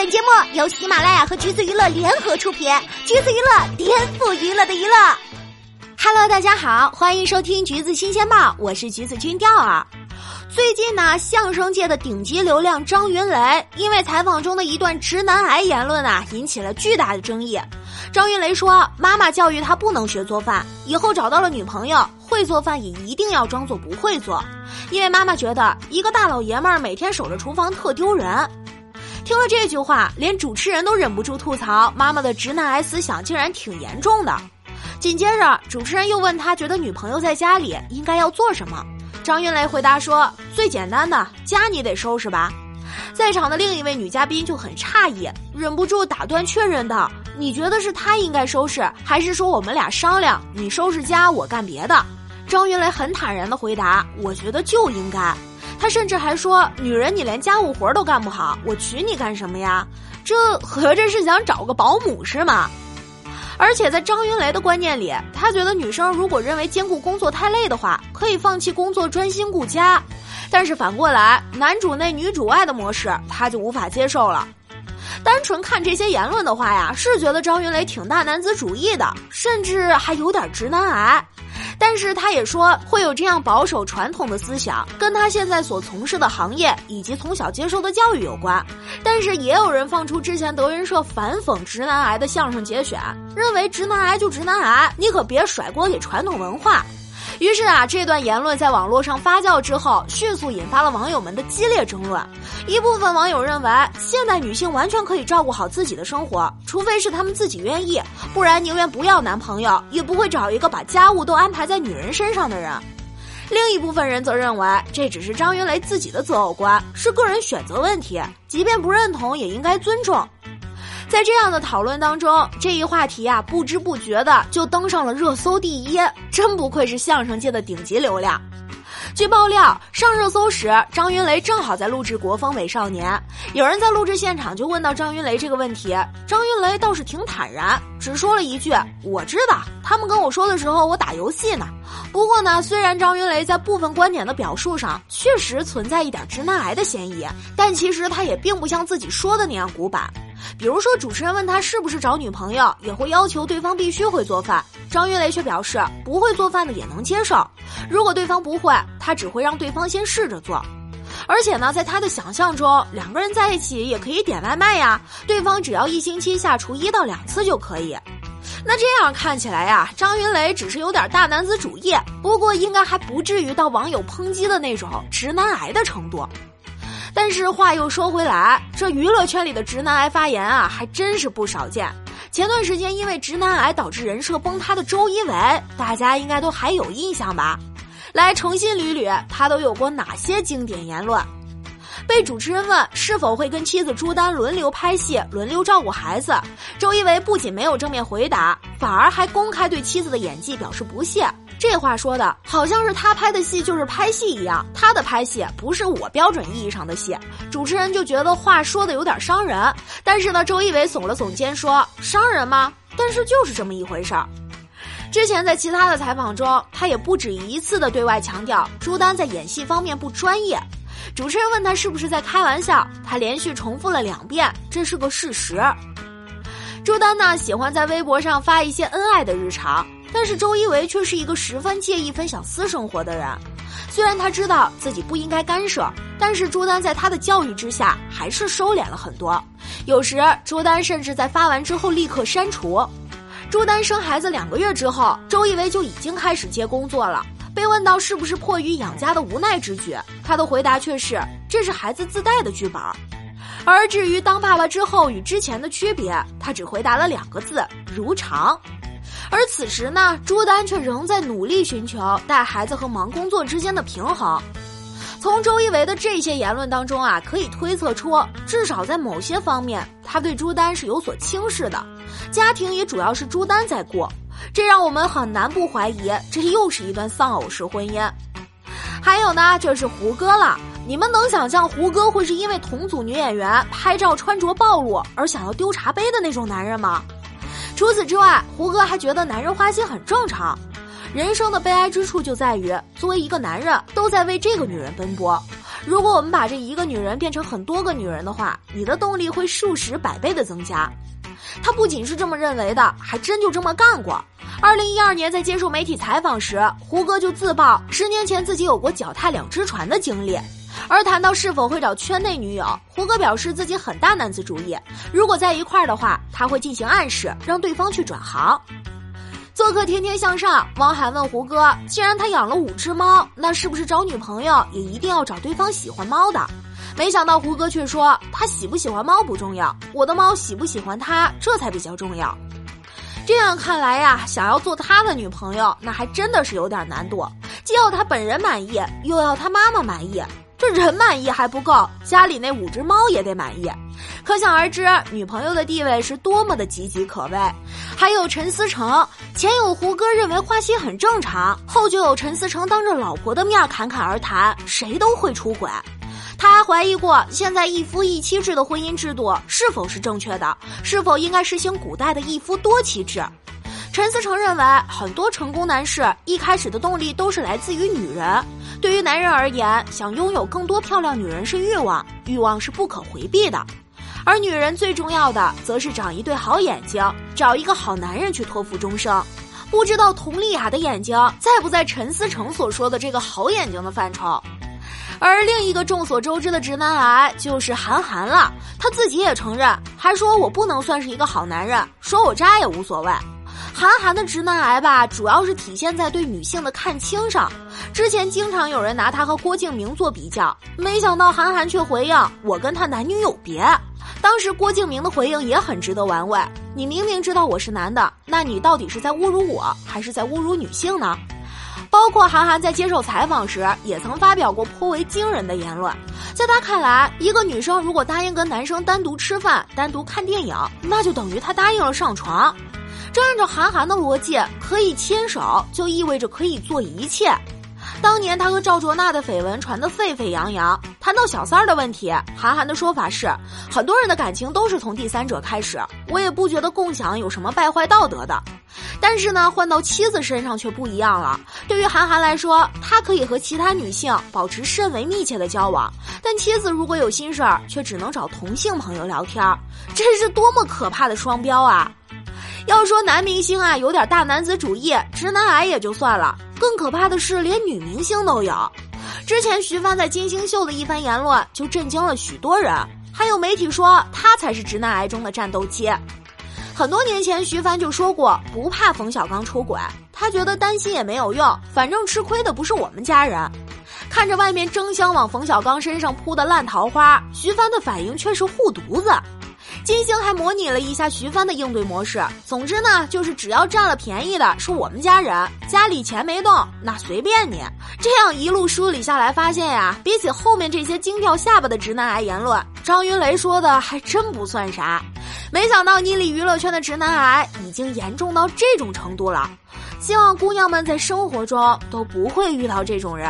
本节目由喜马拉雅和橘子娱乐联合出品，橘子娱乐颠覆娱乐的娱乐。Hello，大家好，欢迎收听橘子新鲜报，我是橘子君钓儿。最近呢，相声界的顶级流量张云雷，因为采访中的一段直男癌言论啊，引起了巨大的争议。张云雷说，妈妈教育他不能学做饭，以后找到了女朋友，会做饭也一定要装作不会做，因为妈妈觉得一个大老爷们儿每天守着厨房特丢人。听了这句话，连主持人都忍不住吐槽：妈妈的直男癌思想竟然挺严重的。紧接着，主持人又问他觉得女朋友在家里应该要做什么。张云雷回答说：“最简单的家你得收拾吧。”在场的另一位女嘉宾就很诧异，忍不住打断确认道：“你觉得是他应该收拾，还是说我们俩商量，你收拾家，我干别的？”张云雷很坦然的回答：“我觉得就应该。”他甚至还说：“女人，你连家务活都干不好，我娶你干什么呀？这合着是想找个保姆是吗？”而且在张云雷的观念里，他觉得女生如果认为兼顾工作太累的话，可以放弃工作专心顾家。但是反过来，男主内女主外的模式，他就无法接受了。单纯看这些言论的话呀，是觉得张云雷挺大男子主义的，甚至还有点直男癌。但是他也说，会有这样保守传统的思想，跟他现在所从事的行业以及从小接受的教育有关。但是也有人放出之前德云社反讽直男癌的相声节选，认为直男癌就直男癌，你可别甩锅给传统文化。于是啊，这段言论在网络上发酵之后，迅速引发了网友们的激烈争论。一部分网友认为，现代女性完全可以照顾好自己的生活，除非是她们自己愿意，不然宁愿不要男朋友，也不会找一个把家务都安排在女人身上的人。另一部分人则认为，这只是张云雷自己的择偶观，是个人选择问题，即便不认同，也应该尊重。在这样的讨论当中，这一话题啊，不知不觉的就登上了热搜第一，真不愧是相声界的顶级流量。据爆料，上热搜时，张云雷正好在录制《国风美少年》，有人在录制现场就问到张云雷这个问题，张云雷倒是挺坦然，只说了一句：“我知道，他们跟我说的时候，我打游戏呢。”不过呢，虽然张云雷在部分观点的表述上确实存在一点直男癌的嫌疑，但其实他也并不像自己说的那样古板。比如说，主持人问他是不是找女朋友也会要求对方必须会做饭，张云雷却表示不会做饭的也能接受。如果对方不会，他只会让对方先试着做。而且呢，在他的想象中，两个人在一起也可以点外卖呀，对方只要一星期下厨一到两次就可以。那这样看起来呀，张云雷只是有点大男子主义，不过应该还不至于到网友抨击的那种直男癌的程度。但是话又说回来，这娱乐圈里的直男癌发言啊，还真是不少见。前段时间因为直男癌导致人设崩塌的周一围，大家应该都还有印象吧？来重新捋捋，他都有过哪些经典言论？被主持人问是否会跟妻子朱丹轮流拍戏、轮流照顾孩子，周一围不仅没有正面回答，反而还公开对妻子的演技表示不屑。这话说的好像是他拍的戏就是拍戏一样，他的拍戏不是我标准意义上的戏。主持人就觉得话说的有点伤人，但是呢，周一围耸了耸肩说：“伤人吗？但是就是这么一回事儿。”之前在其他的采访中，他也不止一次的对外强调朱丹在演戏方面不专业。主持人问他是不是在开玩笑，他连续重复了两遍，这是个事实。朱丹呢，喜欢在微博上发一些恩爱的日常。但是周一围却是一个十分介意分享私生活的人，虽然他知道自己不应该干涉，但是朱丹在他的教育之下还是收敛了很多。有时朱丹甚至在发完之后立刻删除。朱丹生孩子两个月之后，周一围就已经开始接工作了。被问到是不是迫于养家的无奈之举，他的回答却是这是孩子自带的剧本。而至于当爸爸之后与之前的区别，他只回答了两个字：如常。而此时呢，朱丹却仍在努力寻求带孩子和忙工作之间的平衡。从周一围的这些言论当中啊，可以推测出，至少在某些方面，他对朱丹是有所轻视的。家庭也主要是朱丹在过，这让我们很难不怀疑，这又是一段丧偶式婚姻。还有呢，就是胡歌了。你们能想象胡歌会是因为同组女演员拍照穿着暴露而想要丢茶杯的那种男人吗？除此之外，胡歌还觉得男人花心很正常。人生的悲哀之处就在于，作为一个男人，都在为这个女人奔波，如果我们把这一个女人变成很多个女人的话，你的动力会数十百倍的增加。他不仅是这么认为的，还真就这么干过。二零一二年，在接受媒体采访时，胡歌就自曝十年前自己有过脚踏两只船的经历。而谈到是否会找圈内女友，胡歌表示自己很大男子主义，如果在一块儿的话，他会进行暗示，让对方去转行。做客《天天向上》，汪涵问胡歌：“既然他养了五只猫，那是不是找女朋友也一定要找对方喜欢猫的？”没想到胡歌却说：“他喜不喜欢猫不重要，我的猫喜不喜欢他，这才比较重要。”这样看来呀，想要做他的女朋友，那还真的是有点难度，既要他本人满意，又要他妈妈满意。这人满意还不够，家里那五只猫也得满意，可想而知，女朋友的地位是多么的岌岌可危。还有陈思诚，前有胡歌认为花心很正常，后就有陈思诚当着老婆的面侃侃而谈，谁都会出轨。他还怀疑过现在一夫一妻制的婚姻制度是否是正确的，是否应该实行古代的一夫多妻制。陈思诚认为，很多成功男士一开始的动力都是来自于女人。对于男人而言，想拥有更多漂亮女人是欲望，欲望是不可回避的。而女人最重要的，则是长一对好眼睛，找一个好男人去托付终生。不知道佟丽娅的眼睛在不在陈思诚所说的这个好眼睛的范畴？而另一个众所周知的直男癌就是韩寒了，他自己也承认，还说我不能算是一个好男人，说我渣也无所谓。韩寒的直男癌吧，主要是体现在对女性的看清上。之前经常有人拿他和郭敬明做比较，没想到韩寒却回应：“我跟他男女有别。”当时郭敬明的回应也很值得玩味：“你明明知道我是男的，那你到底是在侮辱我，还是在侮辱女性呢？”包括韩寒在接受采访时也曾发表过颇为惊人的言论。在他看来，一个女生如果答应跟男生单独吃饭、单独看电影，那就等于她答应了上床。这按照韩寒的逻辑，可以牵手就意味着可以做一切。当年他和赵卓娜的绯闻传得沸沸扬扬，谈到小三儿的问题，韩寒的说法是：很多人的感情都是从第三者开始，我也不觉得共享有什么败坏道德的。但是呢，换到妻子身上却不一样了。对于韩寒来说，他可以和其他女性保持甚为密切的交往，但妻子如果有心事儿，却只能找同性朋友聊天儿，这是多么可怕的双标啊！要说男明星啊有点大男子主义、直男癌也就算了，更可怕的是连女明星都有。之前徐帆在金星秀的一番言论就震惊了许多人，还有媒体说他才是直男癌中的战斗机。很多年前徐帆就说过不怕冯小刚出轨，他觉得担心也没有用，反正吃亏的不是我们家人。看着外面争相往冯小刚身上扑的烂桃花，徐帆的反应却是护犊子。金星还模拟了一下徐帆的应对模式。总之呢，就是只要占了便宜的是我们家人，家里钱没动，那随便你。这样一路梳理下来，发现呀，比起后面这些惊掉下巴的直男癌言论，张云雷说的还真不算啥。没想到妮里娱乐圈的直男癌已经严重到这种程度了。希望姑娘们在生活中都不会遇到这种人。